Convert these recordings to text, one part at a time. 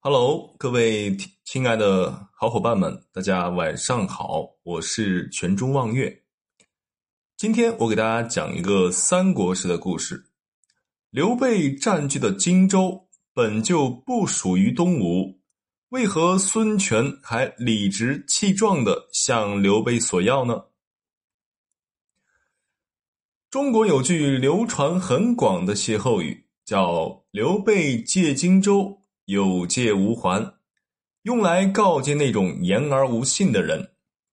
Hello，各位亲爱的好伙伴们，大家晚上好，我是全中望月。今天我给大家讲一个三国时的故事。刘备占据的荆州本就不属于东吴，为何孙权还理直气壮的向刘备索要呢？中国有句流传很广的歇后语，叫“刘备借荆州”。有借无还，用来告诫那种言而无信的人，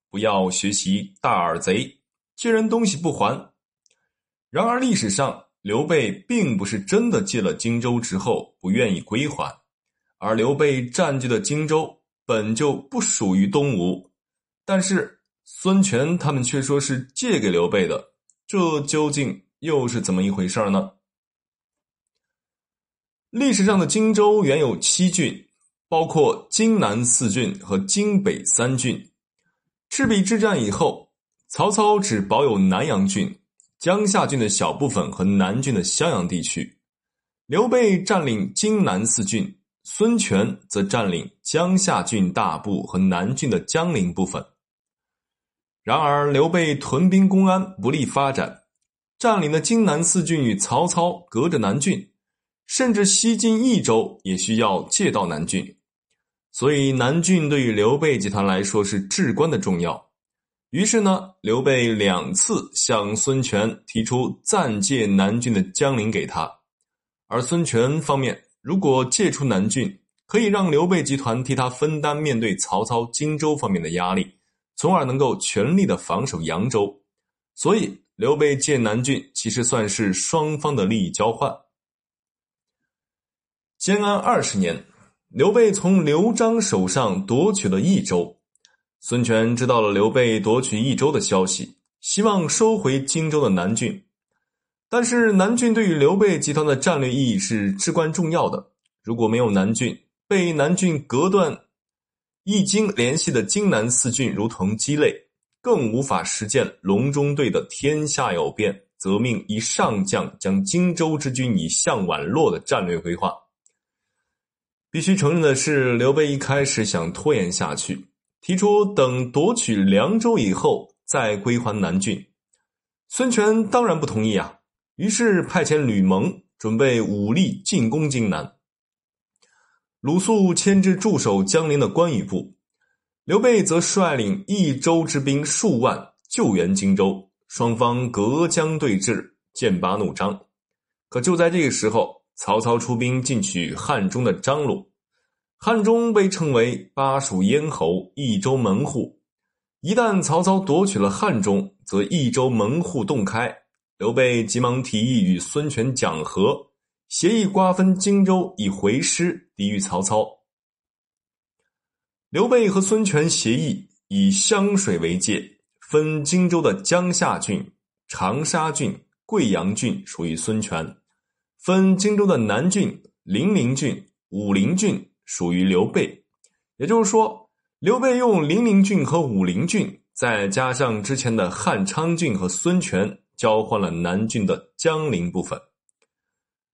不要学习大耳贼，借人东西不还。然而历史上，刘备并不是真的借了荆州之后不愿意归还，而刘备占据的荆州本就不属于东吴，但是孙权他们却说是借给刘备的，这究竟又是怎么一回事呢？历史上的荆州原有七郡，包括荆南四郡和荆北三郡。赤壁之战以后，曹操只保有南阳郡、江夏郡的小部分和南郡的襄阳地区。刘备占领荆南四郡，孙权则占领江夏郡大部和南郡的江陵部分。然而，刘备屯兵公安，不利发展，占领的荆南四郡与曹操隔着南郡。甚至西进益州也需要借道南郡，所以南郡对于刘备集团来说是至关的重要。于是呢，刘备两次向孙权提出暂借南郡的江陵给他，而孙权方面如果借出南郡，可以让刘备集团替他分担面对曹操荆州方面的压力，从而能够全力的防守扬州。所以，刘备借南郡其实算是双方的利益交换。建安二十年，刘备从刘璋手上夺取了益州。孙权知道了刘备夺取益州的消息，希望收回荆州的南郡。但是南郡对于刘备集团的战略意义是至关重要的。如果没有南郡，被南郡隔断易京联系的荆南四郡如同鸡肋，更无法实现隆中对的“天下有变，则命一上将将荆州之军以向宛洛”的战略规划。必须承认的是，刘备一开始想拖延下去，提出等夺取凉州以后再归还南郡。孙权当然不同意啊，于是派遣吕蒙准备武力进攻荆南。鲁肃牵制驻守江陵的关羽部，刘备则率领益州之兵数万救援荆州，双方隔江对峙，剑拔弩张。可就在这个时候。曹操出兵进取汉中的张鲁，汉中被称为巴蜀咽喉、益州门户。一旦曹操夺取了汉中，则益州门户洞开。刘备急忙提议与孙权讲和，协议瓜分荆州，以回师抵御曹操。刘备和孙权协议以湘水为界，分荆州的江夏郡、长沙郡、贵阳郡属于孙权。分荆州的南郡、零陵郡、武陵郡属于刘备，也就是说，刘备用零陵郡和武陵郡，再加上之前的汉昌郡和孙权，交换了南郡的江陵部分。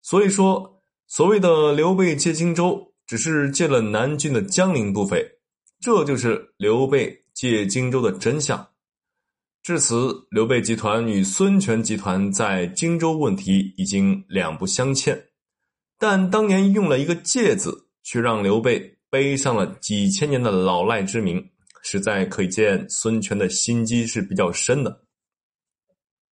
所以说，所谓的刘备借荆州，只是借了南郡的江陵部分，这就是刘备借荆州的真相。至此，刘备集团与孙权集团在荆州问题已经两不相欠，但当年用了一个“借”字，却让刘备背上了几千年的老赖之名，实在可见孙权的心机是比较深的。